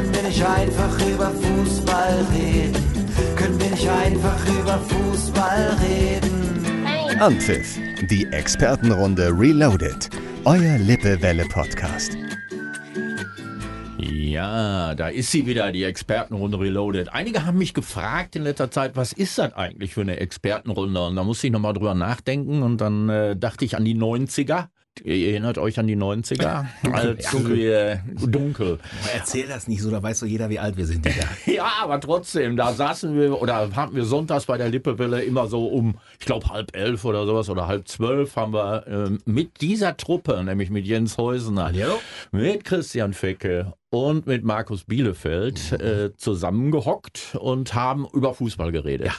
Können wir nicht einfach über Fußball reden? Können wir nicht einfach über Fußball reden? Anpfiff, die Expertenrunde Reloaded. Euer Lippewelle-Podcast. Ja, da ist sie wieder, die Expertenrunde Reloaded. Einige haben mich gefragt in letzter Zeit, was ist das eigentlich für eine Expertenrunde? Und da musste ich nochmal drüber nachdenken und dann äh, dachte ich an die 90er. Ihr erinnert euch an die 90er? Als Dunkel. wir dunkel. Erzähl das nicht so, da weiß doch jeder, wie alt wir sind, Digga. Ja, aber trotzdem, da saßen wir oder haben wir sonntags bei der Lippewelle immer so um, ich glaube halb elf oder sowas oder halb zwölf haben wir ähm, mit dieser Truppe, nämlich mit Jens Heusener, Hallo? mit Christian Fecke und mit Markus Bielefeld äh, zusammengehockt und haben über Fußball geredet.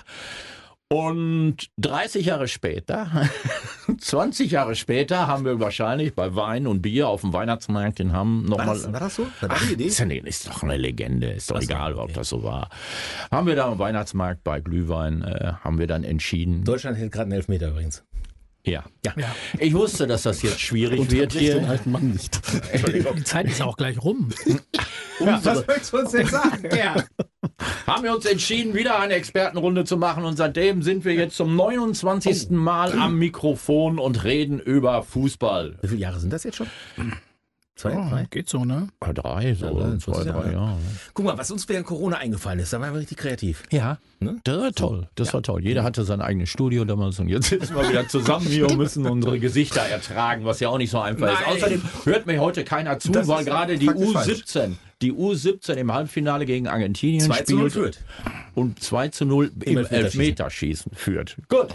Und 30 Jahre später, 20 Jahre später, haben wir wahrscheinlich bei Wein und Bier auf dem Weihnachtsmarkt in Hamm nochmal. das, war das so? War das die Idee? Ist, ist doch eine Legende, ist doch so, egal, ob okay. das so war. Haben wir da am Weihnachtsmarkt bei Glühwein, äh, haben wir dann entschieden. Deutschland hält gerade einen Elfmeter übrigens. Ja. Ja. Ich wusste, dass das jetzt schwierig wird Unterbrich den hier. alten Mann nicht. Die Zeit ist auch gleich rum. Was möchtest du uns denn sagen? Ja. Haben wir uns entschieden, wieder eine Expertenrunde zu machen und seitdem sind wir jetzt zum 29. Oh. Mal am Mikrofon und reden über Fußball. Wie viele Jahre sind das jetzt schon? Zwei, drei? Geht so, ne? Bei drei, so, Ja, zwei, 20 drei Jahre. Jahre. Guck mal, was uns während Corona eingefallen ist, da waren wir richtig kreativ. Ja, Ne? das war toll. Das war toll. Jeder hatte sein eigenes Studio damals und jetzt sitzen wir wieder zusammen hier und müssen unsere Gesichter ertragen, was ja auch nicht so einfach ist. Nein. Außerdem hört mir heute keiner zu, Das weil ist gerade die faktisch U17, die U17 im Halbfinale gegen Argentinien 2 zu 0 spielt führt. und 2 zu 0 im Elfmeterschießen. Elfmeterschießen führt. Gut.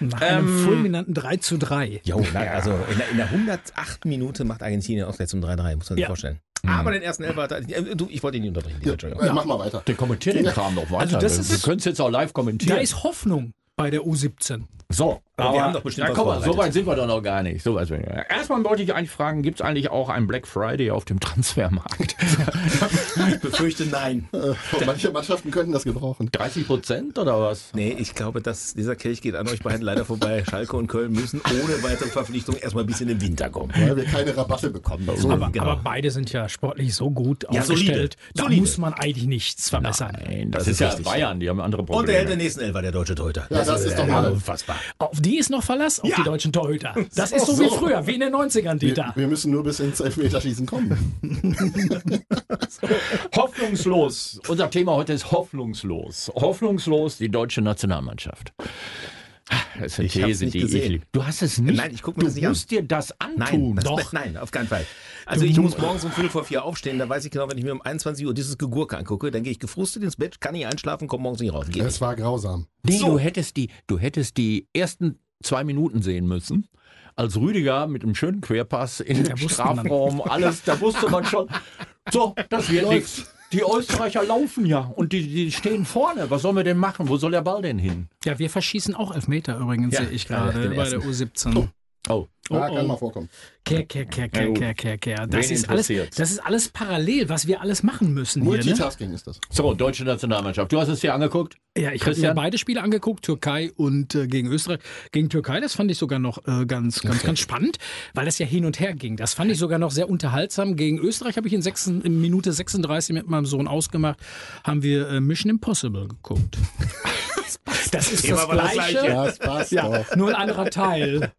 Nach einem Ähm, fulminanten 3 zu 3. Jo, na, also in der, in der 108. Minute macht Argentinien Ausgleich zum 3-3, muss man sich Ja. vorstellen. Aber den ersten Elfer er, äh, du, ich wollte ihn nicht unterbrechen. Entschuldigung. Äh, Mach mal weiter. Der kommentiert den Kram noch weiter. Also das wir ist- können es jetzt auch live Da kommentieren. ist Hoffnung bei der U17. So, Aber wir haben doch bestimmt ja, was komm mal, so weit sind wir doch noch gar nicht. So weit sind wir. Erstmal wollte ich eigentlich fragen, gibt es eigentlich auch einen Black Friday auf dem Transfermarkt? Ich befürchte nein. Äh, manche Mannschaften könnten das gebrauchen. 30 Prozent oder was? Nee, ich glaube, dass dieser Kelch geht an euch beiden leider vorbei. Schalke und Köln müssen ohne weitere Verpflichtung erstmal bis in den Winter kommen. Weil wir keine Rabatte bekommen. So, Aber, genau. aber beide sind ja sportlich so gut Ja, aufgestellt. solide. Da Solide. muss man eigentlich nichts verbessern. Nein, das, Das ist, ist ja richtig. Bayern, die haben andere Und er hält Probleme. den nächsten Elfer, der deutsche Torhüter. Ja, das ist doch äh, mal- unfassbar. Auf die ist noch Verlass, auf Ja. die deutschen Torhüter. Das ist so wie so. früher, wie in den 90ern, Dieter. wir, wir müssen nur bis ins Elfmeterschießen kommen. Hoffnungslos. Unser Thema heute ist hoffnungslos. Hoffnungslos die deutsche Nationalmannschaft. Das ist eine Ich These, nicht die ich gesehen. liebe. Du hast es nicht. Nein, ich guck mir du das nicht an. musst dir das antun. Nein, das, Doch. nein, auf keinen Fall. Also ich muss morgens um Viertel vor vier aufstehen, da weiß ich genau, wenn ich mir um 21 Uhr dieses Gegurke angucke, dann gehe ich gefrustet ins Bett, kann nicht einschlafen, komme morgens nicht raus. Geht nicht. Es war grausam. Nee, So. du hättest die, du hättest die ersten zwei Minuten sehen müssen. Als Rüdiger mit einem schönen Querpass in den. Strafraum, alles, da wusste man schon, so, das wird nichts. Die Österreicher laufen ja und die, die stehen vorne. Was sollen wir denn machen? Wo soll der Ball denn hin? Ja, wir verschießen auch Elfmeter übrigens, Ja, sehe ich gerade bei der U17. Oh, Ja, oh. kann mal vorkommen. Kehr, kehr, kehr, kehr, gut. kehr, kehr, kehr. Das Wen ist, alles, das ist alles parallel, was wir alles machen müssen hier. Ne? Multitasking ist das. so, deutsche Nationalmannschaft. Du hast es dir angeguckt? Ja, ich habe mir beide Spiele angeguckt, Türkei und äh, gegen Österreich. Gegen Türkei, das fand ich sogar noch äh, ganz, ganz, ganz spannend, weil das ja hin und her ging. Das fand ich sogar noch sehr unterhaltsam. Gegen Österreich habe ich in, sechs, in Minute 36 mit meinem Sohn ausgemacht, haben wir äh, Mission Impossible geguckt. Das ist Thema das war das Gleiche. Gleiche. Ja, es passt Ja, doch. nur ein anderer Teil.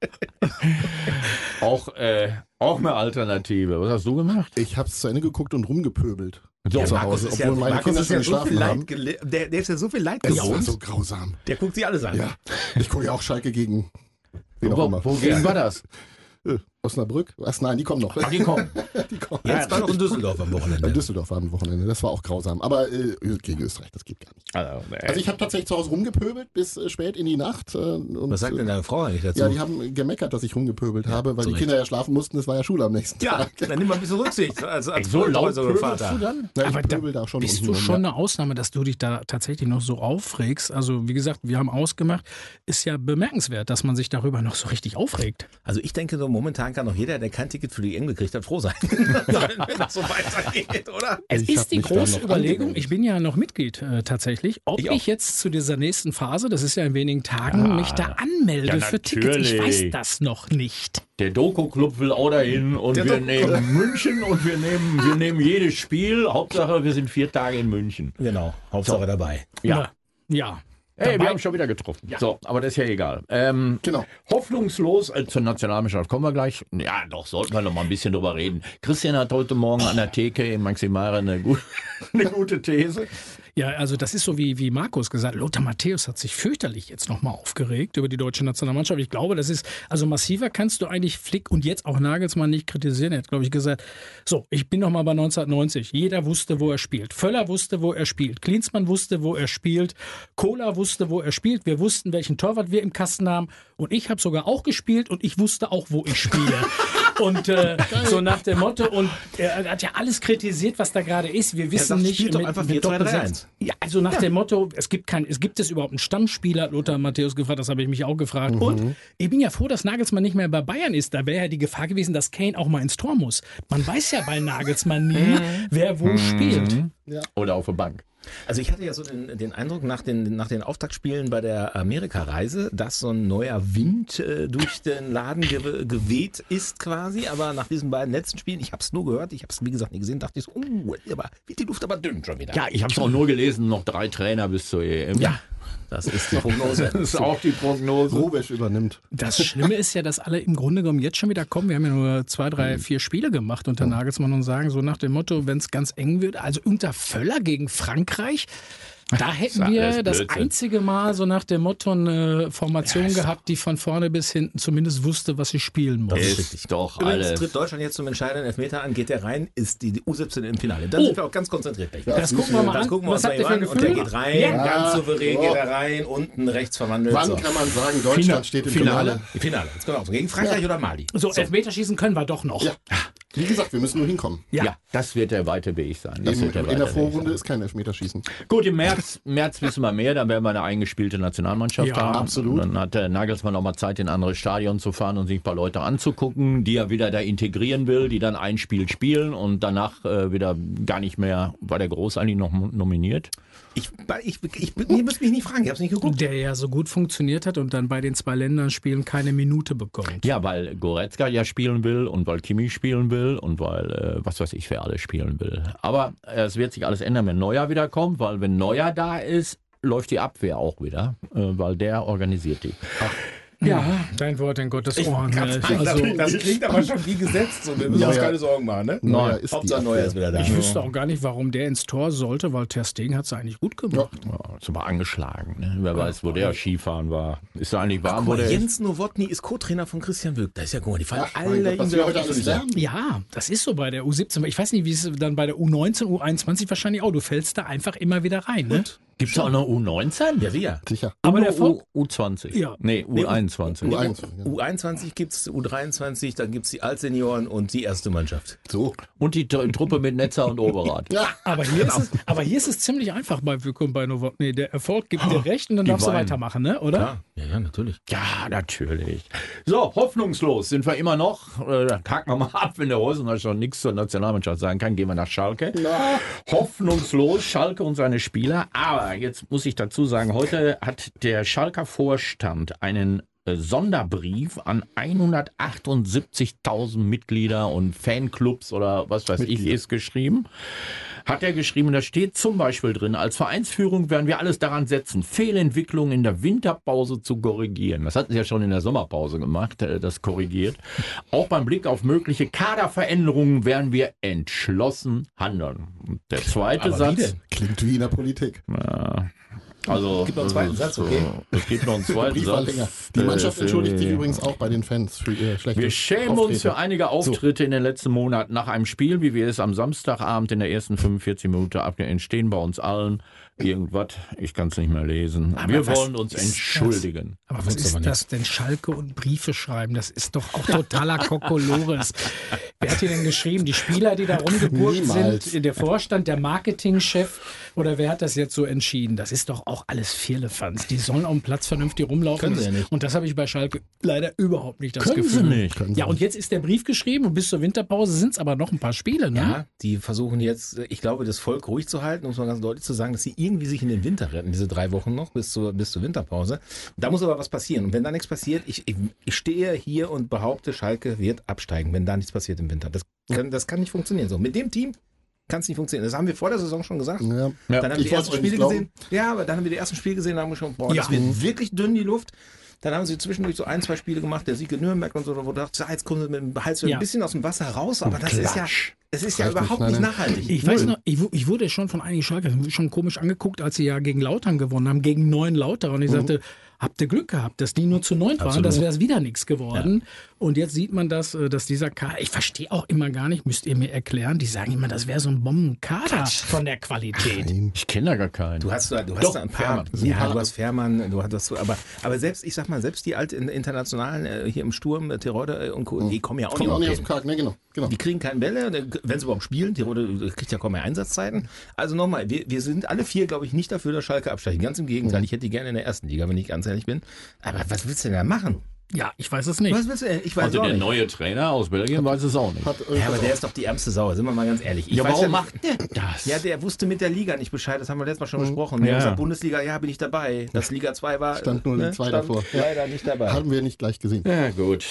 Auch, äh, auch eine Alternative. Was hast du gemacht? Ich habe es zu Ende geguckt und rumgepöbelt. So, zu Hause, ist obwohl ja, meine Kinder ist schon ja so viel. Leid, der, der ist ja so viel Leid Es war gewohnt. so grausam. Der guckt sie alles an. Ja, ich gucke ja auch Schalke gegen wen auch Wo, immer. wogegen war das? Äh, Osnabrück? Was? Nein, die kommen noch. Die kommen. Die kommen. Jetzt war noch in Düsseldorf am In Wochenende. Düsseldorf war am Wochenende. Das war auch grausam. Aber äh, gegen Österreich, das geht gar nicht. Also, Also ich habe tatsächlich zu Hause rumgepöbelt bis äh, spät in die Nacht. Äh, und, Was sagt denn deine Frau eigentlich dazu? Ja, die haben gemeckert, dass ich rumgepöbelt habe, weil die. Kinder ja schlafen mussten. Es war ja Schule am nächsten Ja, Tag. dann nimm mal ein bisschen Rücksicht. als, als so laut pöbelst Vater. du dann? Na, ich Aber da pöbel da schon Bist du schon ja. eine Ausnahme, dass du dich da tatsächlich noch so aufregst? Also, wie gesagt, wir haben ausgemacht, ist ja bemerkenswert, dass man sich darüber noch so richtig aufregt. Also ich denke so, momentan sagen kann, noch jeder, der kein Ticket für die EM gekriegt hat, froh sein, wenn das so weitergeht, oder? Es Ich ist die große Überlegung, ich bin ja noch Mitglied äh, tatsächlich, ob Ich ich, auch. jetzt zu dieser nächsten Phase, das ist ja in wenigen Tagen, mich da anmelde Ja, für Tickets. Ich weiß das noch nicht. Der Doku-Club will auch dahin und Der wir nehmen München und wir nehmen, wir nehmen jedes Spiel. Hauptsache, wir sind vier Tage in München. Genau, Hauptsache dabei. Ja. Ja. Hey, Dabei- wir haben schon wieder getroffen. So, aber das ist ja egal. Ähm, Genau. Hoffnungslos, äh, zur Nationalmannschaft kommen wir gleich. Ja, doch, sollten wir noch mal ein bisschen drüber reden. Christian hat heute Morgen an der Theke im Maximare eine, gu eine gute These. Ja, also das ist so wie, wie Markus gesagt. Lothar Matthäus hat sich fürchterlich jetzt nochmal aufgeregt über die deutsche Nationalmannschaft. Ich glaube, das ist, also massiver kannst du eigentlich Flick und jetzt auch Nagelsmann nicht kritisieren. Er hat, glaube ich, gesagt, so, ich bin nochmal bei 1990. Jeder wusste, wo er spielt. Völler wusste, wo er spielt. Klinsmann wusste, wo er spielt. Kohler wusste, wo er spielt. Wir wussten, welchen Torwart wir im Kasten haben. Und ich habe sogar auch gespielt und ich wusste auch, wo ich spiele. und äh, so nach dem Motto, und er hat ja alles kritisiert, was da gerade ist. Wir wissen sagt, nicht, spielt doch mit- einfach mit 4-2-3-1. Doppelsechs. Ja, also nach dem Motto, es gibt kein, es gibt es überhaupt einen Stammspieler, hat Lothar Matthäus gefragt, das habe ich mich auch gefragt. Mhm. Und ich bin ja froh, dass Nagelsmann nicht mehr bei Bayern ist. Da wäre ja die Gefahr gewesen, dass Kane auch mal ins Tor muss. Man weiß ja bei Nagelsmann nie, Mhm. wer wo spielt. Oder auf der Bank. Also ich hatte ja so den, den Eindruck nach den, nach den Auftaktspielen bei der Amerika-Reise, dass so ein neuer Wind äh, durch den Laden gewe geweht ist quasi. Aber nach diesen beiden letzten Spielen, ich habe es nur gehört, ich habe es wie gesagt nie gesehen, dachte ich so, uh, aber wird die Luft aber dünn schon wieder. Ja, ich habe es auch nur gelesen, noch drei Trainer bis zur EM. Ja, das ist die Prognose. Das ist auch die Prognose. Rubesch übernimmt. Das Schlimme ist ja, dass alle im Grunde genommen jetzt schon wieder kommen. Wir haben ja nur zwei, drei, vier Spiele gemacht unter Nagelsmann und sagen so nach dem Motto, wenn es ganz eng wird, also unter Völler gegen Frankreich, da hätten wir das Blödsinn. einzige Mal so nach dem Motto eine Formation gehabt, die von vorne bis hinten zumindest wusste, was sie spielen muss. Ist doch Übrigens alles. tritt Deutschland jetzt zum entscheidenden Elfmeter an, geht der rein, ist die, die U17 im Finale. Dann sind wir auch ganz konzentriert. gleich. Das gucken wir mal Das an. gucken wir Was uns habt mal an und der geht rein, Ja. ganz souverän Ja. geht er rein, unten rechts verwandelt. Wann so. kann man sagen, Deutschland steht im Finale? Finale, jetzt genau. Gegen Frankreich oder Mali? So, Elfmeterschießen können wir doch noch. Ja. Wie gesagt, wir müssen nur hinkommen. Ja. das wird der weite Weg sein. Das Eben, wird der in der Vorrunde ist kein Elfmeterschießen. Gut, im März, März wissen wir mehr, dann werden wir eine eingespielte Nationalmannschaft Ja, haben. absolut. Dann hat der Nagelsmann auch mal Zeit, in ein anderes Stadion zu fahren und sich ein paar Leute anzugucken, die er wieder da integrieren will, die dann ein Spiel spielen und danach äh, wieder gar nicht mehr, war der Groß eigentlich noch nominiert? Ich, ich, ich, ich, ihr müsst mich nicht fragen, ich habe es nicht geguckt. Der ja so gut funktioniert hat und dann bei den zwei Länderspielen keine Minute bekommt. Ja, weil Goretzka ja spielen will und weil Kimmich spielen will und weil äh, was weiß ich wer alles spielen will. Aber äh, es wird sich alles ändern, wenn Neuer wiederkommt, weil wenn Neuer da ist, läuft die Abwehr auch wieder, äh, weil der organisiert die. Ja, dein Wort in Gottes Ohren. Äh, einfach. Also, das klingt aber schon wie gesetzt. So. Wir müssen Ja, uns ja. keine Sorgen machen. Ne? Neuer ist die Hauptsache Neuer ist wieder da. ich wüsste auch gar nicht, warum der ins Tor sollte, weil Ter Stegen hat es eigentlich gut gemacht. Ja, ist aber angeschlagen. Ne? Wer weiß, wo der Skifahren war. Ist er eigentlich warm, wo mal? Jens Nowotny ist Co-Trainer von Christian Wülk. Das ist ja, guck mal, die fallen Ach, alle Gott, auf heute alles lernen. Ja, das ist so bei der U17. Ich weiß nicht, wie es dann bei der U19, U21 wahrscheinlich auch. Du fällst da einfach immer wieder rein. Ne? Gibt es auch noch U19? Ja, sicher. Sicher. Aber der Erfolg, U, U20. Ja. Nee, U21. U1. U21 gibt's U23, dann gibt's die Altsenioren und die erste Mannschaft. So. Und die Tr- Truppe mit Netzer und Overath. Ja. aber, hier ist es, aber hier ist es ziemlich einfach bei und bei Novotny. Der Erfolg gibt dir recht und dann Die darfst du weinen. weitermachen, ne? oder? Ja, ja, ja natürlich. Ja, natürlich. So, hoffnungslos sind wir immer noch. Äh, haken wir mal ab, wenn der Heusener schon nichts zur Nationalmannschaft sagen kann, gehen wir nach Schalke. Hoffnungslos, Schalke und seine Spieler. Aber jetzt muss ich dazu sagen, heute hat der Schalker Vorstand einen äh, Sonderbrief an 178.000 Mitglieder und Fanclubs oder was weiß ich ist geschrieben. Hat er geschrieben, da steht zum Beispiel drin, als Vereinsführung werden wir alles daran setzen, Fehlentwicklungen in der Winterpause zu korrigieren. Das hatten sie ja schon in der Sommerpause gemacht, äh, das korrigiert. Auch beim Blick auf mögliche Kaderveränderungen werden wir entschlossen handeln. Und der zweite Aber Satz. Klingt wie in der Politik. Also, Gibt noch einen zweiten Satz, okay. Es gibt noch einen zweiten Satz. länger. Die Mannschaft Äh, entschuldigt sich übrigens auch bei den Fans für ihr schlechtes Wir schämen uns Auftreten. für einige Auftritte in den letzten Monaten nach einem Spiel, wie wir es am Samstagabend in der ersten 45 Minuten abge entstehen bei uns allen. Irgendwas, ich kann es nicht mehr lesen. wir was wollen uns ist das? entschuldigen. Aber was aber ist das denn? Schalke und Briefe schreiben, das ist doch auch totaler Kokolores. Wer hat die denn geschrieben? Die Spieler, die da Niemals. sind? Der Vorstand, der Marketingchef? Oder wer hat das jetzt so entschieden? Das ist doch auch alles Firlefanz. Die sollen auf dem Platz vernünftig rumlaufen. Können sie ja nicht. Und das habe ich bei Schalke leider überhaupt nicht das Können Gefühl. sie nicht. Können Ja, und jetzt ist der Brief geschrieben und bis zur Winterpause sind es aber noch ein paar Spiele, ne? Ja, die versuchen jetzt, ich glaube, das Volk ruhig zu halten, um es mal ganz deutlich zu sagen, dass sie irgendwie sich in den Winter retten, diese drei Wochen noch bis zur, bis zur Winterpause. Da muss aber was passieren. Und wenn da nichts passiert, ich, ich, ich stehe hier und behaupte, Schalke wird absteigen, wenn da nichts passiert im Winter. Das kann, das kann nicht funktionieren. So, mit dem Team kann es nicht funktionieren. Das haben wir vor der Saison schon gesagt. Ja. Ja. Dann haben wir die ersten Spiele gesehen. Ja, aber dann haben wir die ersten Spiele gesehen, da haben wir schon, boah, Ja. das wird wirklich dünn, die Luft. Dann haben sie zwischendurch so ein, zwei Spiele gemacht, der Sieg in Nürnberg und so, wo du dachtest, jetzt kommen sie mit dem Hals wieder Ja. ein bisschen aus dem Wasser raus, aber das ist ja, es ist ja überhaupt nicht nachhaltig. Ich weiß noch, ich, ich wurde schon von einigen Schalke schon komisch angeguckt, als sie ja gegen Lautern gewonnen haben, gegen neun Lauter. Und ich sagte, habt ihr Glück gehabt, dass die nur zu neun waren, das wäre es wieder nichts geworden. Und jetzt sieht man das, äh, dass dieser Kader, ich verstehe auch immer gar nicht, müsst ihr mir erklären, die sagen immer, das wäre so ein Bombenkader von der Qualität. Ich kenne da gar keinen. Du hast, da- du hast Doch, da ein paar, Fährmann. ja, du hast Fährmann, du hast, aber, aber selbst, ich sag mal, selbst die alten internationalen äh, hier im Sturm, äh, Tirode und Co., die kommen ja auch auch nicht aus auf dem Karg, ne, genau. genau. Die kriegen keine Bälle, wenn sie überhaupt spielen. Tirode kriegt ja kaum mehr Einsatzzeiten. Also nochmal, wir, wir sind alle vier, glaube ich, nicht dafür, dass Schalke absteigen. Ganz im Gegenteil, ich hätte die gerne in der ersten Liga, wenn ich ganz ehrlich bin. Aber was willst du denn da machen? Ja, ich weiß es nicht. Was willst du denn? Ich weiß Also auch der nicht. neue Trainer aus Belgien weiß es auch nicht. Hat, äh, Ja, aber der ist doch die ärmste Sau, sind wir mal ganz ehrlich. Ich Ja, weiß warum ja, macht der das? Ja, der wusste mit der Liga nicht Bescheid, das haben wir letztes Mal schon besprochen. Ja. Ja. Gesagt, Bundesliga, ja, bin ich dabei. Das Liga 2 war. Stand nur die zwei stand davor. Ja. Leider nicht dabei. Haben wir nicht gleich gesehen. ja, gut.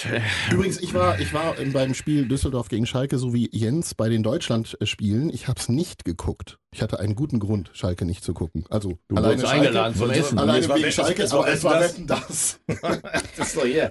Übrigens, ich war, ich war beim Spiel Düsseldorf gegen Schalke, so wie Jens bei den Deutschland-Spielen. Ich habe es nicht geguckt. Ich hatte einen guten Grund, Schalke nicht zu gucken. Also Du alleine wurdest Schalke, eingeladen zum Essen. Alleine Es war wegen Wetten- Schalke, es war aber es war Wetten, das. Das ist doch hier.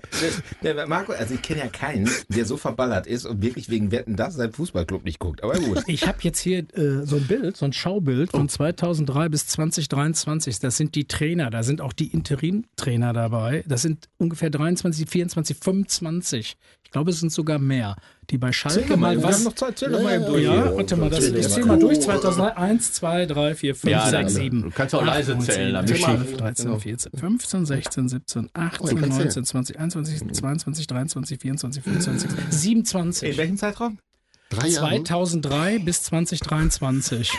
Der, Marco, also ich kenne ja keinen, der so verballert ist und wirklich wegen Wetten das seinen Fußballclub nicht guckt. Aber gut. Ich habe jetzt hier äh, so ein Bild, so ein Schaubild von 2003 bis 2023. Das sind die Trainer, da sind auch die Interim-Trainer dabei. Das sind ungefähr 23, 24, 25. Ich glaube, es sind sogar mehr, die bei Schalke mal wir was. haben noch Zeit, zähl doch Ja, mal eben ja, durch. ja, hier. warte mal, das, ich mal. zähl mal durch. 2003, 1, 2, 3, 4, 5, Ja, 6, dann- 7. du kannst auch leise zählen, dann 12, bestimmt. 13, Genau. 14, 15, 16, 17, 18, kannst 19, zählen. 20, 21, 22, 23, 24, 25, In 27. welchem Zeitraum? Drei Jahre. 2003 bis 2023.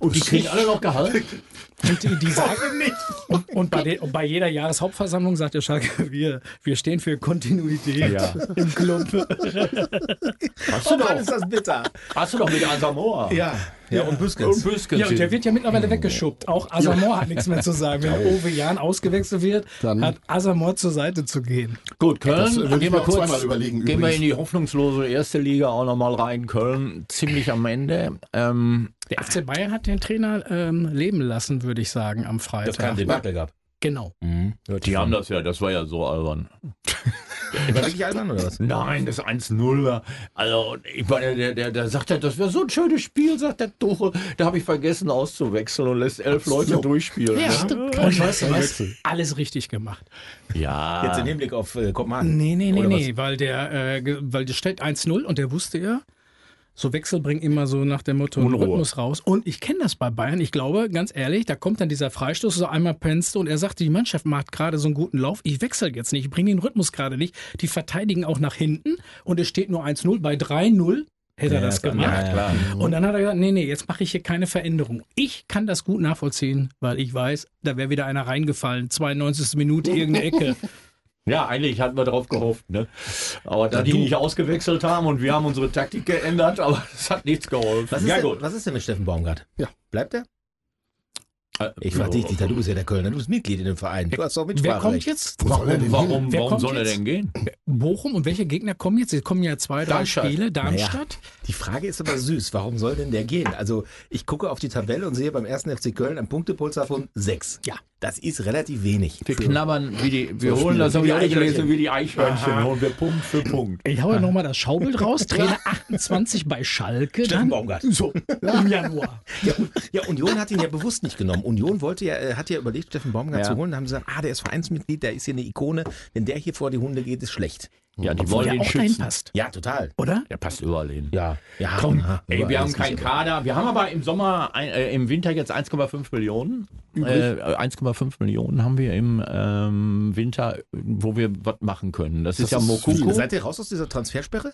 Und die kriegen alle noch Gehalt? Und die, die sagen nicht. Und, und, bei den, und bei jeder Jahreshauptversammlung sagt der Schalke, wir, wir stehen für Kontinuität Ja. im Club. Hast du Oh Mann, doch, ist das bitter. hast du doch mit Asamoah. Ja, ja, und Büskens. Und Büskens. Ja, und der wird ja mittlerweile weggeschubbt. Auch Asamoah hat nichts mehr zu sagen. Wenn Owe Jan ausgewechselt wird, Dann- hat Asamoah zur Seite zu gehen. Gut, Das Köln, würde ich gehen wir kurz, zweimal überlegen, gehen wir übrigens. in die hoffnungslose erste Liga auch nochmal rein. Köln ziemlich am Ende. Ähm, Der FC Bayern hat den Trainer ähm, leben lassen, würde ich sagen, am Freitag. Das kann den Wackel gehabt. Genau. Mhm. die haben das ja, das war ja so albern. War wirklich albern oder was? Nein, das 1-0 war. Also, ich meine, der, der, der sagt ja, das wäre so ein schönes Spiel, sagt der Tuchel. Da habe ich vergessen auszuwechseln und lässt elf Leute so. durchspielen. Ja, ne? und weißt du Kein was? Alles richtig gemacht. ja. Jetzt im Hinblick auf äh, Kopenhagen. Nee, nee, nee, nee, weil der, äh, weil der steht 1-0 und der wusste ja, so Wechsel bringt immer so nach dem Motto Unruhe. Rhythmus raus. Und ich kenne das bei Bayern. Ich glaube, ganz ehrlich, da kommt dann dieser Freistoß, so einmal pennst und er sagt, die Mannschaft macht gerade so einen guten Lauf. Ich wechsle jetzt nicht, ich bringe den Rhythmus gerade nicht. Die verteidigen auch nach hinten und es steht nur 1-0. Bei 3-0 hätte er das gemacht. Ja. Und dann hat er gesagt, nee, nee, jetzt mache ich hier keine Veränderung. Ich kann das gut nachvollziehen, weil ich weiß, da wäre wieder einer reingefallen. 92. Minute, irgendeine Ecke. Ja, eigentlich hatten wir darauf gehofft, ne? Aber da die nicht ausgewechselt haben und wir haben unsere Taktik geändert, aber das hat nichts geholfen. Was ist, ja, denn, gut. was ist denn mit Steffen Baumgart? Ja. Bleibt er? Äh, Ich frage dich, Dieter, du bist ja der Kölner, du bist Mitglied in dem Verein. Du hast doch Wer Mitspracherecht. kommt jetzt? Warum, warum, Wer warum kommt soll er denn gehen? Bochum und welche Gegner kommen jetzt? Es kommen ja zwei, drei Darmstadt. Spiele. Darmstadt. Die Frage ist aber süß. Warum soll denn der gehen? Also, ich gucke auf die Tabelle und sehe beim ersten FC Köln ein Punktepulsar von sechs. Ja. Das ist relativ wenig. Wir knabbern wie die, wir So holen das, wie die Eichhörnchen. wie die Eichhörnchen. Holen wir Punkt für Punkt. Ich hau ja nochmal das Schaubild raus. Trainer 28 bei Schalke. Steffen Baumgart. so, im Januar. Ja, ja, Union hat ihn ja bewusst nicht genommen. Union wollte ja, äh, hat ja überlegt, Steffen Baumgart Ja. zu holen. Da haben sie gesagt, ah, der ist Vereinsmitglied, der ist hier eine Ikone. Wenn der hier vor die Hunde geht, ist schlecht. Ja, die Obwohl wollen der ihn auch schützen. passt. Ja, total. Oder? Der passt überall hin. Ja, ja. Komm. Ey, wir haben ist keinen Kader. Wir haben aber im Sommer, äh, im Winter jetzt 1,5 Millionen. Äh, 1,5 Millionen haben wir im ähm, Winter, wo wir was machen können. Das, ist ja ist Mokoko. Seid ihr raus aus dieser Transfersperre?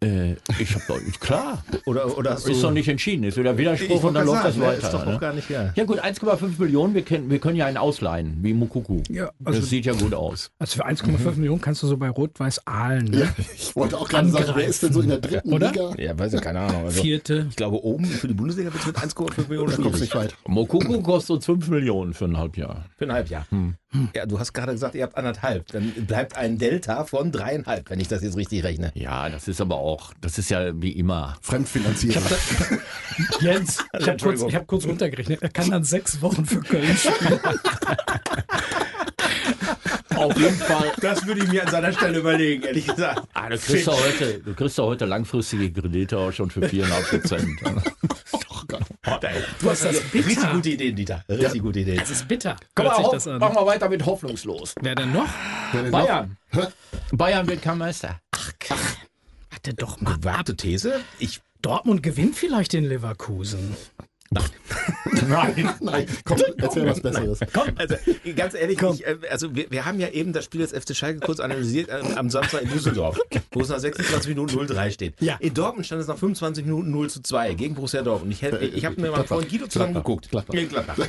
Äh, ich hab doch, klar. Oder, oder Ist doch nicht entschieden. Ist wieder Widerspruch und dann läuft das sagen, weiter. Ist doch ne? gar nicht, ja. Ja gut, 1,5 Millionen, wir können, wir können ja einen ausleihen, wie Mukuku. Ja, also- das sieht ja gut aus. Also für 1,5 Millionen kannst du so bei Rot-Weiß Aalen, ne? Ich wollte auch gerade sagen, wer ist denn so in der dritten Oder? Liga? Ja, weiß ich, keine Ahnung. Also, Vierte. ich glaube, oben für die Bundesliga wird es mit 1,5 Millionen Da kommst du schwierig. nicht weit. Mokuku kostet uns 5 Millionen für ein Halbjahr. Für ein Halbjahr. Ja, du hast gerade gesagt, ihr habt anderthalb. Dann bleibt ein Delta von dreieinhalb, wenn ich das jetzt richtig rechne. Ja, das ist aber auch, das ist ja wie immer. Fremdfinanzierung. Jens, ich habe kurz, ich hab kurz runtergerechnet. Er kann dann sechs Wochen für Köln spielen. Auf jeden Fall. Das würde ich mir an seiner Stelle überlegen, ehrlich gesagt. Ah, du kriegst ja heute, du kriegst ja heute langfristige Kredite auch schon für 4,5 Prozent. Du hast das bitter. richtig gute Ideen, Dieter. Richtig gute Ideen. Das ist bitter. Komm mal, an. machen wir weiter mit hoffnungslos. Wer denn noch? Bayern. Bayern wird kein Meister. Warte doch mal. Gewagte These. Ich Dortmund gewinnt vielleicht den Leverkusen. Nein. Nein, komm, erzähl was Besseres. Komm, also ganz ehrlich, ich, äh, also wir, wir haben ja eben das Spiel des FC Schalke kurz analysiert äh, am Samstag in Düsseldorf, wo es nach 26 Minuten 0-3 steht. Ja. In Dortmund stand es nach 25 Minuten 0 zu 2 gegen Borussia Dortmund. Ich, hätte- ich habe mir mal vorhin Guido zusammen geguckt. Gladbach. Gladbach.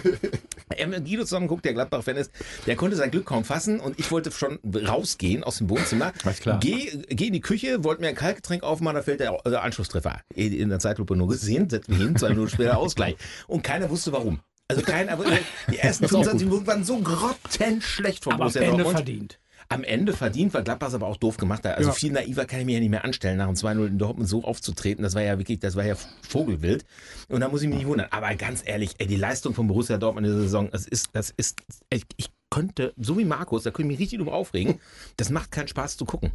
Guido zusammen geguckt, der Gladbach-Fan ist. Der konnte sein Glück kaum fassen und ich wollte schon rausgehen aus dem Wohnzimmer. Alles klar. Geh, geh in die Küche, wollte mir ein Kaltgetränk aufmachen, da fällt der äh, Anschlusstreffer. In der Zeitlupe nur gesehen, setz mich hin, zwei Minuten später Ausgleich. Und keiner wusste warum. Also keiner, aber die ersten 25 Minuten waren so grottenschlecht von Aber Borussia Dortmund. verdient. Am Ende verdient, weil Gladbach aber auch doof gemacht hat. Also Ja. viel naiver kann ich mir ja nicht mehr anstellen, nach dem 2-0 in Dortmund so aufzutreten. Das war ja wirklich, das war ja Vogelwild. Und da muss ich mich nicht wundern. Aber ganz ehrlich, ey, die Leistung von Borussia Dortmund in der Saison, das ist, das ist, ich, ich könnte, so wie Markus, da könnte ich mich richtig drüber aufregen. Das macht keinen Spaß zu gucken.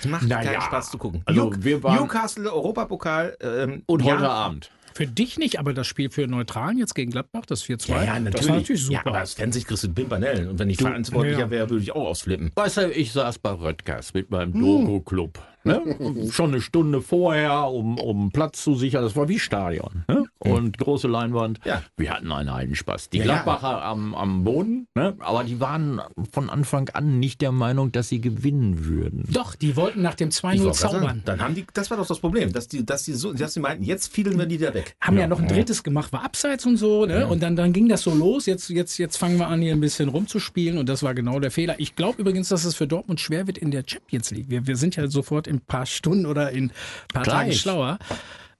Das macht Na keinen. Spaß zu gucken. Also New- wir waren- Newcastle, Europapokal, ähm, Und ja, heute Abend. Für dich nicht, aber das Spiel für Neutralen jetzt gegen Gladbach, das 4-2, Ja, ja, natürlich. das war natürlich super. Ja, aber das Fernsehen kriegst du Pimpanellen. Und wenn ich verantwortlicher ja. wäre, würde ich auch ausflippen. Weißt du, ich saß bei Röttgers mit meinem Dogo-Club. Ne? Schon eine Stunde vorher, um, um Platz zu sichern. Das war wie Stadion. Ne? Und große Leinwand. Ja. Wir hatten einen Heidenspaß. Die Ja, ja. Gladbacher am, am Boden, ne? aber die waren von Anfang an nicht der Meinung, dass sie gewinnen würden. Doch, die wollten nach dem Ich 2-0 wollte gerade zaubern. sagen, Dann haben die, das war doch das Problem, dass die, dass die so, dass die meinten, jetzt fielen wir die da weg. Haben ja, noch ein drittes gemacht, war abseits und so, ne? Und dann, dann ging das so los. Jetzt, jetzt, jetzt fangen wir an, hier ein bisschen rumzuspielen und das war genau der Fehler. Ich glaube übrigens, dass es für Dortmund schwer wird in der Champions League. Wir, wir sind ja sofort in ein paar Stunden oder in ein paar Gleich. Tagen schlauer.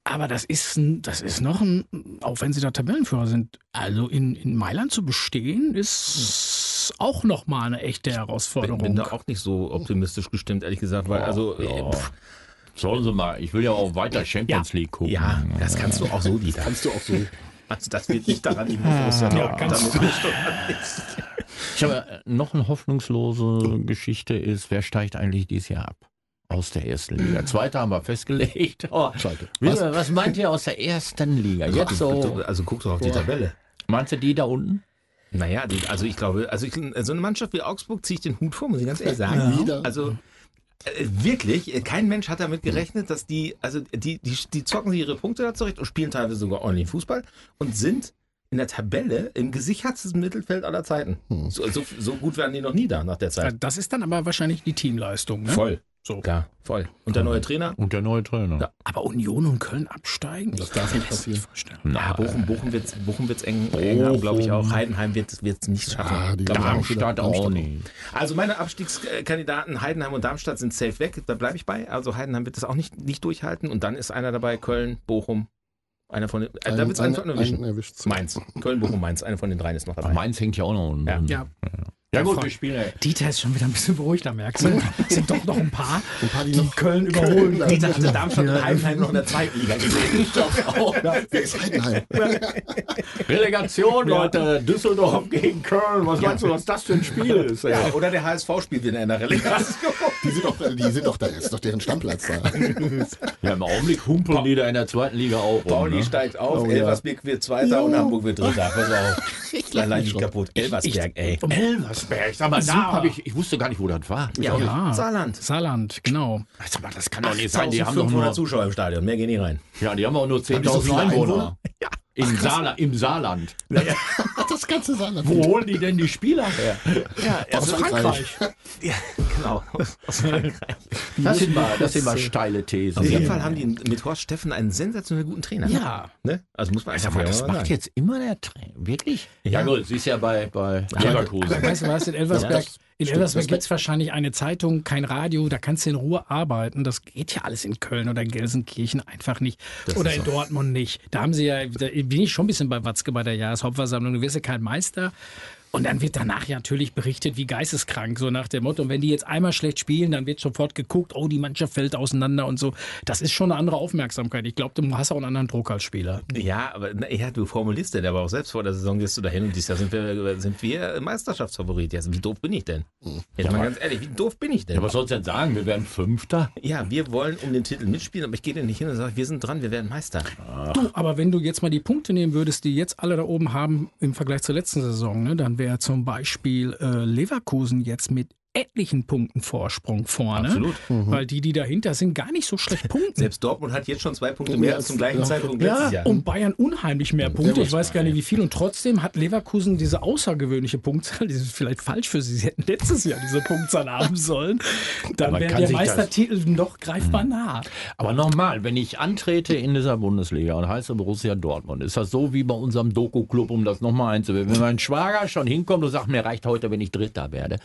Aber das ist, ein, das ist noch ein, auch wenn sie da Tabellenführer sind, also in, in Mailand zu bestehen, ist auch noch mal eine echte Ich Herausforderung. bin da auch nicht so optimistisch gestimmt, ehrlich gesagt, weil also äh, pff, Sollen sie mal, ich will ja auch weiter Champions League gucken. ja, das kannst du auch so, Dieter. Kannst du auch so. Also das wird nicht daran liegen, muss ja, Ja, kannst du. Ich habe äh, noch eine hoffnungslose Geschichte ist, wer steigt eigentlich dieses Jahr ab? Aus der ersten Liga. Zweite haben wir festgelegt. Oh, was? was meint ihr aus der ersten Liga? Jetzt so. Also guck doch auf die Tabelle. Meinst du die da unten? Naja, also ich glaube, also ich, so eine Mannschaft wie Augsburg ziehe ich den Hut vor, muss ich ganz ehrlich sagen. Wieder. Also äh, wirklich, äh, kein Mensch hat damit gerechnet, dass die, also die, die, die zocken sich ihre Punkte da zurecht und spielen teilweise sogar ordentlich Fußball und sind in der Tabelle im gesichertsten Mittelfeld aller Zeiten. So, so, so gut werden die noch nie da nach der Zeit. Das ist dann aber wahrscheinlich die Teamleistung. Ne? Voll. So. Ja, voll. Und der neue Trainer? Und der neue Trainer. Ja. Aber Union und Köln absteigen? Das darf nicht passieren. Ja, Bochum, Bochum wird es Bochum wird's eng, eng glaube ich auch. Heidenheim wird es nicht schaffen. Ah, ich auch. Darmstadt auch Darmstadt nicht. Also meine Abstiegskandidaten Heidenheim und Darmstadt sind safe weg. Da bleibe ich bei. Also Heidenheim wird das auch nicht, nicht durchhalten. Und dann ist einer dabei, Köln, Bochum. Einer von den, äh, da wird es einen von einen, erwischen. einen erwischt. Mainz. Köln, Bochum, Mainz. Einer von den dreien ist noch dabei. Mainz hängt ja auch noch unten. Ja. Ja. Ja gut, wir spielen. Dieter ist schon wieder ein bisschen beruhigter, merkst du? Es sind doch noch ein paar, Ein paar, die die noch. Köln überholen. Dieter hatte Darmstadt und Heidenheim noch in der zweiten Liga gesehen. Wer ist Heidenheim? Relegation, Leute. Düsseldorf gegen Köln. Was meinst du, was das für ein Spiel ist? Ja, oder der HSV spielt wieder in der Relegation. Die sind doch, die sind doch da, ist doch deren Stammplatz da. Ja, im Augenblick humpeln die da in der zweiten Liga auch. Pauli Ne? steigt auf, Oh, ja. Elversberg wird Zweiter und Hamburg wird Dritter. Pass auf. Allein nicht kaputt. Elversberg, ey. Elversberg, sag mal, da habe ich, ich wusste gar nicht, wo das war. Ja, Ja. Saarland. Saarland, genau. Sag mal, das kann doch nicht sein. Die haben doch 1500 nur, Zuschauer im Stadion, mehr gehen nie rein. ja, die haben auch nur die so 10.000 viele Einwohner. Einwohner? Im, Saarla Im Saarland. Das ganze Saarland. Wo holen die denn die Spieler her? Ja, Aus Frankreich. Ja, genau. Aus Frankreich. Das sind mal, das sind mal steile Thesen. Auf jeden Fall haben die mit Horst Steffen einen sensationell guten Trainer. Ja. Ne? Also muss man einfach Aber mal das sagen. macht jetzt immer der Trainer. Wirklich? Ja. Ja, gut, sie ist ja bei, bei Leverkusen. Aber weißt du was, in Elversberg, Ja, in stimmt, Elversberg das- gibt es wahrscheinlich eine Zeitung, kein Radio, da kannst du in Ruhe arbeiten. Das geht ja alles in Köln oder in Gelsenkirchen einfach nicht. oder in Dortmund nicht. Da haben sie ja, da bin ich schon ein bisschen bei Watzke bei der Jahreshauptversammlung, du wirst ja kein Meister. Und dann wird danach ja natürlich berichtet, wie geisteskrank, so nach dem Motto, und wenn die jetzt einmal schlecht spielen, dann wird sofort geguckt, oh, die Mannschaft fällt auseinander und so. Das ist schon eine andere Aufmerksamkeit. Ich glaube, du hast auch einen anderen Druck als Spieler. Ja, aber na, ja, du formulierst den aber auch selbst vor der Saison gehst du dahin und dieses Jahr sind wir, sind wir Meisterschaftsfavorit. Ja, wie doof bin ich denn? Jetzt mal ganz ehrlich, wie doof bin ich denn? Ja, was sollst du denn sagen? Wir werden Fünfter? Ja, wir wollen um den Titel mitspielen, aber ich gehe denn nicht hin und sage, wir sind dran, wir werden Meister. Du, aber wenn du jetzt mal die Punkte nehmen würdest, die jetzt alle da oben haben im Vergleich zur letzten Saison, ne, dann wäre zum Beispiel äh, Leverkusen jetzt mit etlichen Punkten Vorsprung vorne. Absolut. Weil die, die dahinter sind, gar nicht so schlecht punkten. Selbst Dortmund hat jetzt schon zwei Punkte mehr als zum gleichen Ja. Zeitpunkt letztes Ja, Jahr. und Bayern unheimlich mehr Punkte. Ich weiß gar nicht, wie viel. Und trotzdem hat Leverkusen diese außergewöhnliche Punktzahl. Die ist vielleicht falsch für sie. Sie hätten letztes Jahr diese Punktzahl haben sollen. Dann wäre der das- Meistertitel noch greifbar nah. Aber nochmal, wenn ich antrete in dieser Bundesliga und heiße Borussia Dortmund, ist das so wie bei unserem Doku-Club, um das nochmal einzuwählen. Wenn mein Schwager schon hinkommt und sagt, mir reicht heute, wenn ich Dritter werde.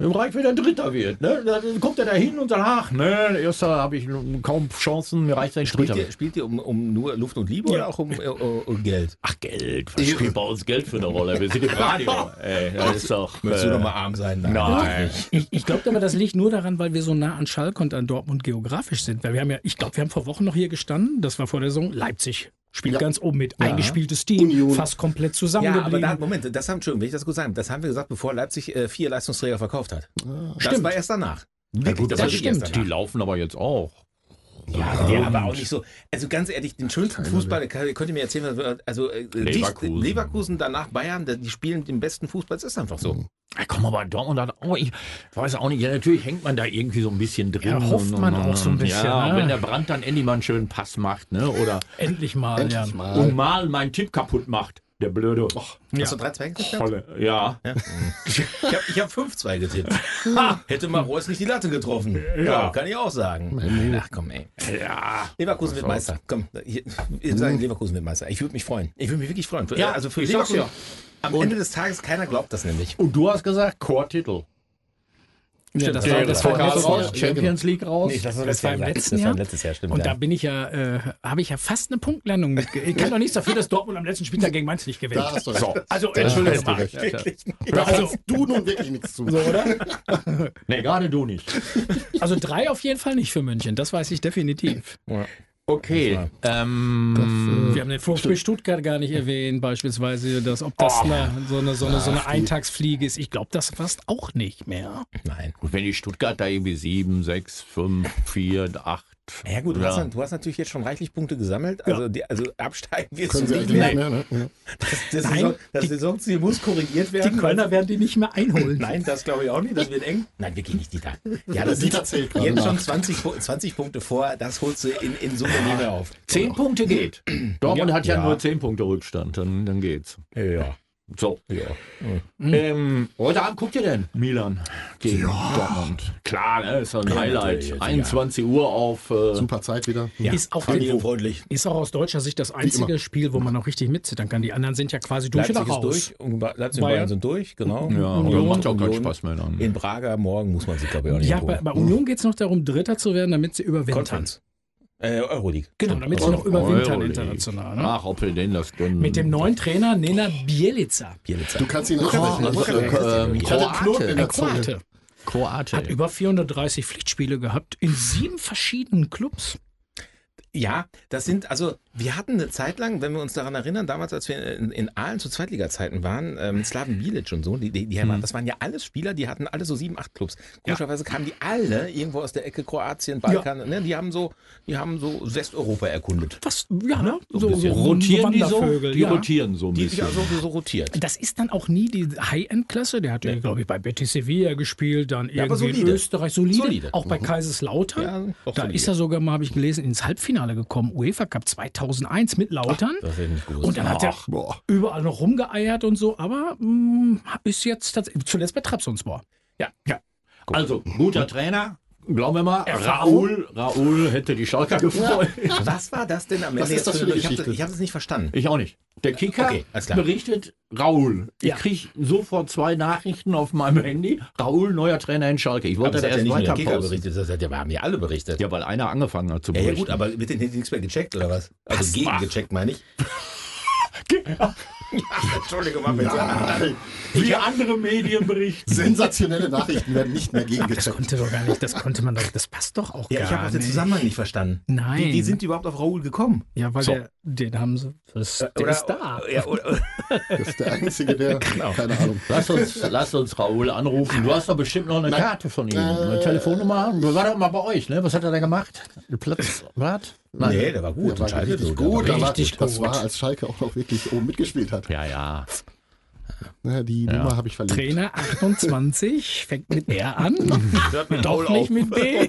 Ihm reicht, wenn er Dritter wird. Ne? Dann kommt er da hin und sagt, ach, ne, erster habe ich kaum Chancen, mir reicht, Spielt Dritter ihr, spielt ihr um, um nur Luft und Liebe oder auch um, äh, um Geld? Ach, Geld. Was spielt bei uns Geld für eine Rolle? Wir sind im Radio. Ey, das ist doch... Möchtest du äh, noch mal arm sein? Nein. Ich, ich glaube aber, das liegt nur daran, weil wir so nah an Schalke und an Dortmund geografisch sind. Weil wir haben ja, ich glaube, wir haben vor Wochen noch hier gestanden, das war vor der Saison, Leipzig. Spielt Ja. ganz oben mit. Eingespieltes Team, Union. fast komplett Ja, zusammengeblieben. aber da, Moment, das haben, Entschuldigung, wenn ich das gut sagen, das haben wir gesagt, bevor Leipzig äh, vier Leistungsträger verkauft hat. das Stimmt. war erst danach. Ja, gut, das die- stimmt. Die laufen aber jetzt auch. Ja, ja, aber auch nicht so. Also ganz ehrlich, den schönsten Fußball, kann- könnt ihr mir erzählen, also äh, Leverkusen. Leverkusen. Danach Bayern, die spielen den besten Fußball, das ist einfach so. Ja, komm, aber Dortmund hat auch, ich weiß auch nicht, ja, natürlich hängt man da irgendwie so ein bisschen drin. Ja, hofft man auch so ein bisschen, Ja, ne? wenn der Brand dann endlich mal einen schönen Pass macht, ne, oder Endlich mal, Endlich ja. mal. und mal meinen Tipp kaputt macht. Der blöde. Hast du 3-2 getippt? Volle. Ja. Ich habe ich hab 5-2 getippt. Hätte mal Reus nicht die Latte getroffen. Ja, kann ich auch sagen. Ach komm, ey. Ja. Leverkusen wird Meister. Komm, wir sagen Leverkusen wird Meister. Ich würde mich freuen. Ich würde mich wirklich freuen. Ja, also für Leverkusen. ja. Am Ende des Tages, keiner glaubt das nämlich. Und du hast gesagt, Core-Titel. Ja, das war, das war raus, Jahr. Champions League raus. das Das war im letzten das Jahr. war letztes Jahr, stimmt. Und ja. da bin ich ja, äh, habe ich ja fast eine Punktlandung. Ich kann doch nichts dafür, dass Dortmund am letzten Spieltag gegen Mainz nicht gewinnt. Da hast du recht. So. Also, Da du mal. Ja, Da Also, du nun wirklich nichts zu. so, oder? Nee, gerade du nicht. Also drei auf jeden Fall nicht für München, das weiß ich definitiv. Okay. Ähm, Wir haben den VfB Stuttgart gar nicht erwähnt, beispielsweise, dass, ob das eine, so eine, so eine, so eine Eintagsfliege ist. Ich glaube das fast auch nicht mehr. Nein. und wenn die Stuttgart da irgendwie 7, 6, 5, 4, 8. Ja gut, du, Ja. Hast, du hast natürlich jetzt schon reichlich Punkte gesammelt. Also, die, also absteigen wirst Können du nicht mehr. ne? Ja. Das, Nein, Saison, das die- Saisonziel muss korrigiert Die werden. Kölner werden die nicht mehr einholen. Nein, das glaube ich auch nicht. Das wird eng. Nein, wirklich nicht, Dieter. Ja, das Dieter zählt gerade jetzt nach. schon 20, Pu- 20 Punkte vor. Das holst du in, in Summe nicht mehr auf. 10 Punkte geht. Dortmund Ja. hat ja, Ja. nur 10 Punkte Rückstand, dann, dann geht's. Ja. So. ja. Ähm, heute Abend guckt ihr denn Milan gegen Dortmund? Klar, ne? Ist ein Highlight. natürlich, 21 Uhr auf. Äh, Super Zeit wieder. Ist, auch Familienfreundlich. ist auch aus deutscher Sicht das einzige Spiel, wo man noch richtig mitzittern kann. Die anderen sind ja quasi durch Leipzig oder ist raus. durch. und Leipzig und Bayern. Bayern sind durch, genau. ja, und Union, macht ja auch keinen. Spaß mehr dann. In Braga morgen muss man sich, glaube ich, auch nicht Ja, bei, bei Union geht es noch darum, Dritter zu werden, damit sie überwintern. Conference. Äh, Euroleague. Genau, damit sie noch überwintern Euroleague. international. Ne? Ach, ob wir denen das gönnen. Mit dem neuen Trainer Nena Bielica. Bielica. Du kannst ihn wo kann man- ähm, Kroate. der Zunge. Kroate. Kroate. Hat über 430 Pflichtspiele gehabt in sieben verschiedenen Clubs. Ja, das sind, also wir hatten eine Zeit lang, wenn wir uns daran erinnern, damals, als wir in, in Aalen zu Zweitliga-Zeiten waren, äh, mit Slaven Bilic und so, die, die, die haben, das waren ja alles Spieler, die hatten alle so sieben, acht Clubs. Komischerweise kamen die alle irgendwo aus der Ecke Kroatien, Balkan, ne, die haben so, die haben so Westeuropa erkundet. Was, ja, ne? So ein bisschen. rotieren die so? Die ja. rotieren so ein Die bisschen. sich also so rotiert. Das ist dann auch nie die High-End-Klasse. Der hat ja, glaube ich, bei Betis Sevilla gespielt, dann Ja, irgendwie in solide. Österreich solide. Solide. Auch bei Kaiserslautern. Ja, doch da solide. ist er sogar mal, habe ich gelesen, ins Halbfinale gekommen. UEFA Cup 2001 mit Lautern. Das hätte ich nicht gewusst. und dann hat er boah. überall noch rumgeeiert und so. Aber mh, ist jetzt tatsächlich zuletzt bei Trabzonspor. Ja, ja. Also, guter Trainer. Glauben wir mal, Raoul, Raoul hätte die Schalker gefreut. Was war das denn am Ende? Was ist das für eine Ich habe Geschichte? ich hab es nicht verstanden. Ich auch nicht. Der Kicker Okay, berichtet Raoul. Ich Ja. kriege sofort zwei Nachrichten auf meinem Handy. Raoul, neuer Trainer in Schalke. Ich Aber wollte das das hat ja erst nicht weiter Kicker posten. berichtet, das hat ja, wir haben ja alle berichtet. Ja, weil einer angefangen hat zu Ja, ja, berichten. gut, aber wird denn nichts mehr gecheckt oder was? Also gegengecheckt, meine ich. ja, Entschuldigung, mal bitte. Wie andere Medien berichten. Sensationelle Nachrichten werden nicht mehr Das gegengecheckt. konnte doch gar nicht, das konnte man doch, das passt doch auch Ja, ich gar habe auch den nicht. Zusammenhang nicht verstanden. Nein. Wie, wie sind die überhaupt auf Raoul gekommen? Ja, weil So. der, den haben sie, das, der Oder- ist da. Ja, oder, Das ist der Einzige, der, keine Ahnung. Lass uns, lass uns Raoul anrufen. Du hast doch bestimmt noch eine Karte von ihm. Eine Äh. Telefonnummer. Du war doch mal bei euch, ne? Was hat er da gemacht? Platz, was? Nein. nee, der war gut. Der war Schalke richtig so, gut. war, richtig das gut. war, als Schalke auch noch wirklich oben mitgespielt hat. Ja, ja. Ja, die Nummer habe ich verliebt. Trainer 28 fängt mit R an, Hört mit doch nicht mit B.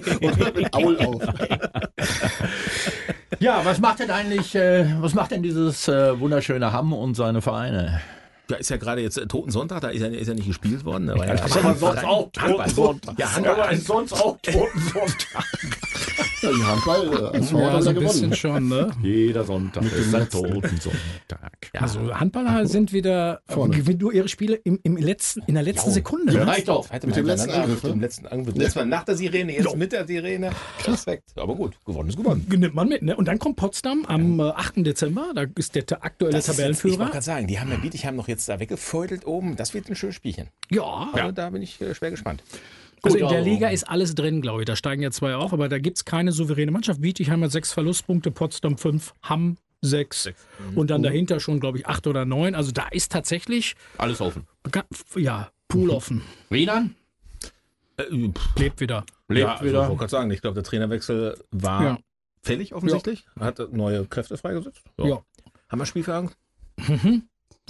Mit Aul auf. Ja, was macht denn eigentlich, äh, was macht denn dieses äh, wunderschöne Hamm und seine Vereine? Da ist ja gerade jetzt äh, Toten Sonntag, da ist ja, ist ja nicht gespielt worden. Da war ja, ist aber sonst auch. Totensonntag. Ja, ist sonst auch Totensonntag. Ja, die Handball äh, als Ja, ja, so ein gewonnen. bisschen schon, ne? Jeder Sonntag ist ein Totensonntag. Also Handballer sind wieder, Vorne. gewinnen nur ihre Spiele im, im letzten, in der letzten Sekunde. Ja, ne? reicht doch. Zweite Mit dem letzten Angriff, Mit dem ne? letzten Angriff. Letztes Mal nach der Sirene, jetzt mit der Sirene. Perfekt. Aber gut, gewonnen ist gewonnen. Nimmt man mit, ne? Und dann kommt Potsdam am äh, 8. Dezember, da ist der aktuelle Das ist jetzt, ich wollte Tabellenführer. gerade sagen, die haben ja Bietigheim noch jetzt da weggefeudelt oben. Das wird ein schönes Spielchen. Ja, Also da bin ich äh, schwer gespannt. Also in der Liga ist alles drin, glaube ich. Da steigen ja zwei auf, aber da gibt es keine souveräne Mannschaft. Bietigheim hat sechs Verlustpunkte, Potsdam fünf, Hamm sechs. Und dann dahinter schon, glaube ich, acht oder neun. Also da ist tatsächlich, Alles offen. ja, Pool offen. Wienan Äh, Lebt wieder. lebt ja, also, ich wieder. wollte gerade sagen, ich glaube, der Trainerwechsel war Ja. fällig offensichtlich. Hat neue Kräfte freigesetzt. So. Ja. Haben wir Spielfragen?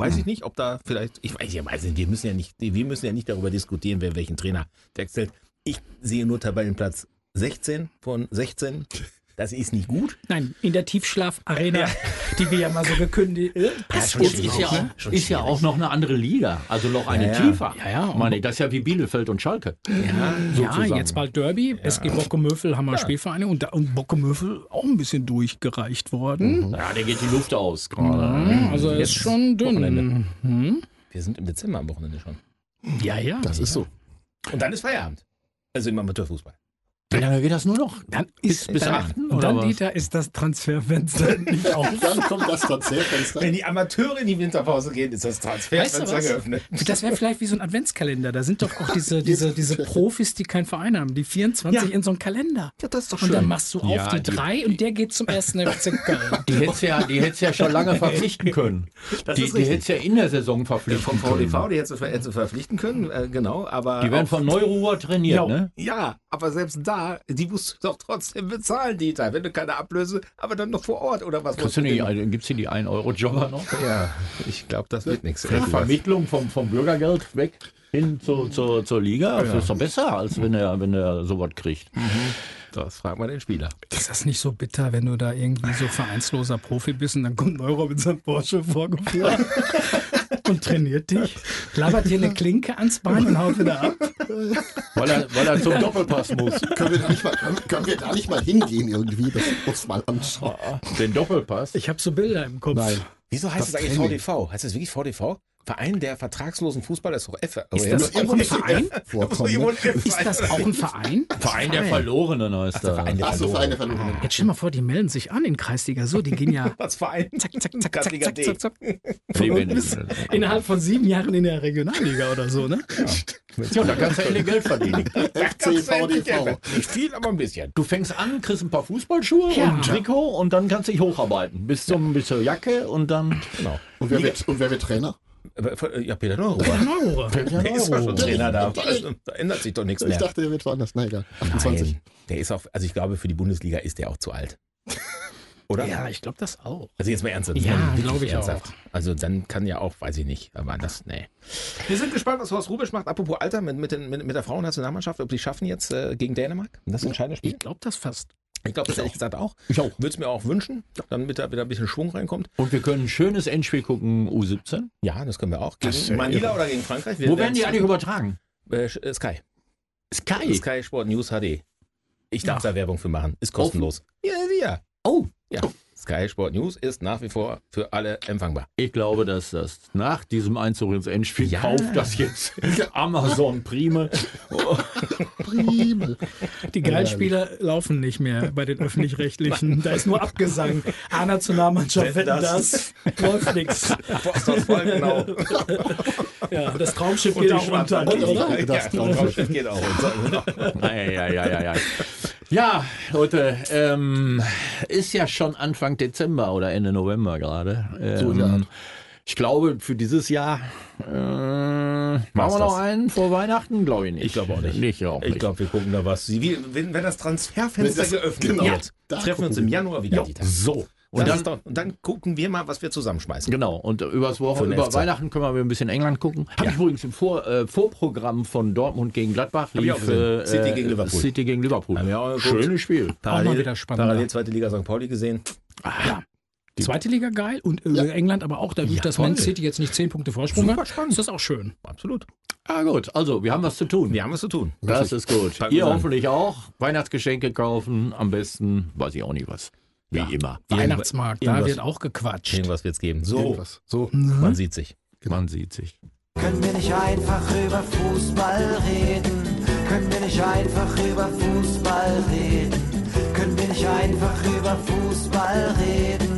Weiß ich nicht, ob da vielleicht, ich weiß, ich weiß nicht, wir müssen ja nicht, wir müssen ja nicht darüber diskutieren, wer welchen Trainer wechselt. Ich sehe nur Tabellenplatz 16 von 16. Das ist nicht gut. Nein, in der Tiefschlaf-Arena, die wir ja mal so gekündigt uns ist ja, auch? Schon ist ja auch noch eine andere Liga, also noch eine Ja, ja. tiefer. Ja, ja. Meine, das ist ja wie Bielefeld und Schalke. Ja, Ja, zusammen. jetzt bald Derby. SG Bockemöfel haben wir Spielvereine und, da, und Bockemöfel auch ein bisschen durchgereicht worden. Ja, der geht die Luft aus gerade. Ja, also er ist Jetzt schon dünn. Hm? wir sind im Dezember am Wochenende schon. Ja, ja. Das ist so. Und dann ist Feierabend. Also im Amateurfußball. Wie lange geht das nur noch? Dann Bis, ist bis dann, 8. Und dann, Dieter, ist das Transferfenster nicht auf. Dann kommt das Transferfenster. Wenn die Amateure in die Winterpause gehen, ist das Weißt du Transferfenster geöffnet. Das wäre vielleicht wie so ein Adventskalender. Da sind doch auch diese, diese, diese Profis, die keinen Verein haben, die 24 Ja. in so einem Kalender. Ja, das ist doch Und dann machst du auf Ja, die die- drei und der geht zum ersten FC Köln. Die hättest ja, die ja schon lange verpflichten können. Das die die hättest ja in der Saison Vom verpflichten VDV, können. die hättest du, ver- hättest du verpflichten können, äh, genau, aber. Die werden von Neuruhr trainiert, ja, ne? ja, aber selbst da, die musst du doch trotzdem bezahlen, Dieter. Wenn du keine Ablöse, aber dann noch vor Ort oder was? Du nicht, also, gibt's hier die 1-Euro-Jobber noch? Ja, ich glaube, das wird nichts. Vermittlung vom, vom Bürgergeld weg hin zu, zu, zur Liga. Das ist doch besser, als wenn er, wenn er sowas kriegt. Das fragt man den Spieler. Ist das nicht so bitter, wenn du da irgendwie so vereinsloser Profi bist und dann kommt Neuro mit seinem Porsche vorgefahren und trainiert dich, labert dir eine Klinke ans Bein und haut wieder ab? Weil er, weil er zum Doppelpass muss. Können wir, da nicht mal, können, wir da nicht mal hingehen irgendwie? Das muss mal anschauen. Den Doppelpass. Ich habe so Bilder im Kopf. Nein. Wieso heißt Das es eigentlich Training. VDV? Heißt es wirklich VDV? Verein der vertragslosen Fußballer ist doch F. Ist Aber das ja, auch ein Verein? Ist das auch ein Verein? Verein der Verlorenen heißt der Verein er. der Ach so, Verlorenen. Jetzt stell mal vor, die melden sich an in Kreisliga so, die gehen ja Was Verein? zack, zack, zack, zack, zack, zack, zack. Innerhalb von sieben Jahren in der Regionalliga oder so, ne? Ja, da kannst du endlich Geld verdienen. FCVDV. Nicht viel, aber ein bisschen. Du fängst an, kriegst ein paar Fußballschuhe Ja. und ein Trikot und dann kannst du dich hocharbeiten. Bis zum bis zur Jacke und dann. Genau. Und wer wird Trainer? Aber, äh, Ja, Peter Neuruhr. Neuro. Der ist doch schon Trainer da. Da ändert sich doch nichts Ich mehr. dachte, der wird woanders. Na egal. 28. Nein, der ist auch, also ich glaube, für die Bundesliga ist der auch zu alt. Oder? Ja, ich glaube das auch. Also jetzt mal ernsthaft. Ja, glaube ich ernsthaft. Also dann kann ja auch, weiß ich nicht, aber das, nee. Wir sind gespannt, was Horst Rubisch macht. Apropos Alter, mit, mit, den, mit, mit der Frauennationalmannschaft, ob die schaffen jetzt äh, gegen Dänemark. Das entscheidende Spiel. Ich glaube das fast. Ich glaube das ehrlich gesagt auch. Ich auch. Würde es mir auch wünschen, damit da wieder ein bisschen Schwung reinkommt. Und wir können ein schönes Endspiel gucken, U17. Ja, das können wir auch. Gegen Manila oder gegen Frankreich? Wo werden die eigentlich übertragen? Äh, äh, Sky. Sky. Sky Sport News HD. Ich darf da Werbung für machen. Ist kostenlos. Ja, ja. Oh, Ja. Sky Sport News ist nach wie vor für alle empfangbar. ich glaube, dass das nach diesem Einzug ins Endspiel Ja. kauft das jetzt Amazon Prime. Prima. Die Geilspieler laufen nicht mehr bei den öffentlich-rechtlichen. Da ist nur Abgesang. A-Nationalmannschaft, wenn das, läuft nichts. Volkenau. Ja, das Traumschiff geht auch unter, das Traumschiff geht auch unter. Ja, ja, ja, ja, ja. Ja, Leute, ähm, ist ja schon Anfang Dezember oder Ende November gerade. Ähm, So. Ich glaube, für dieses Jahr äh, machen wir noch einen vor Weihnachten? Glaube ich nicht. Ich glaube auch nicht. Ich auch Ich nicht. glaube, wir gucken da was. Wie, wenn, wenn das Transferfenster Wenn das- geöffnet genau. wird, Da treffen wir uns im. Januar wieder. Ja, Dieter. so. Und dann, und dann gucken wir mal, was wir zusammenschmeißen. genau, und übers Für Woche, den über. Weihnachten können wir ein bisschen England gucken. Habe ich übrigens im Vor, äh, Vorprogramm von Dortmund gegen Gladbach. Gesehen. äh, City gegen Liverpool. City gegen Liverpool. Geguckt. Schönes Spiel. mal wieder spannender. parallel zweite Liga St. Pauli gesehen. Zweite Liga geil und äh, England aber auch dadurch, Ja, dass. Man City jetzt nicht zehn Punkte Vorsprung Super hat, spannend. ist das auch schön. Absolut. Ah gut, also wir haben was zu tun. Wir haben was zu tun. Das ist gut. Ihr hoffentlich auch. Weihnachtsgeschenke kaufen, am besten, weiß ich auch nicht was. Wie Ja. immer. Weihnachtsmarkt, da irgendwas- wird auch gequatscht. Irgendwas wird's geben. So, Irgendwas. So. man sieht sich. Man sieht sich. Können wir nicht einfach über Fußball reden? Können wir nicht einfach über Fußball reden? Können wir nicht einfach über Fußball reden?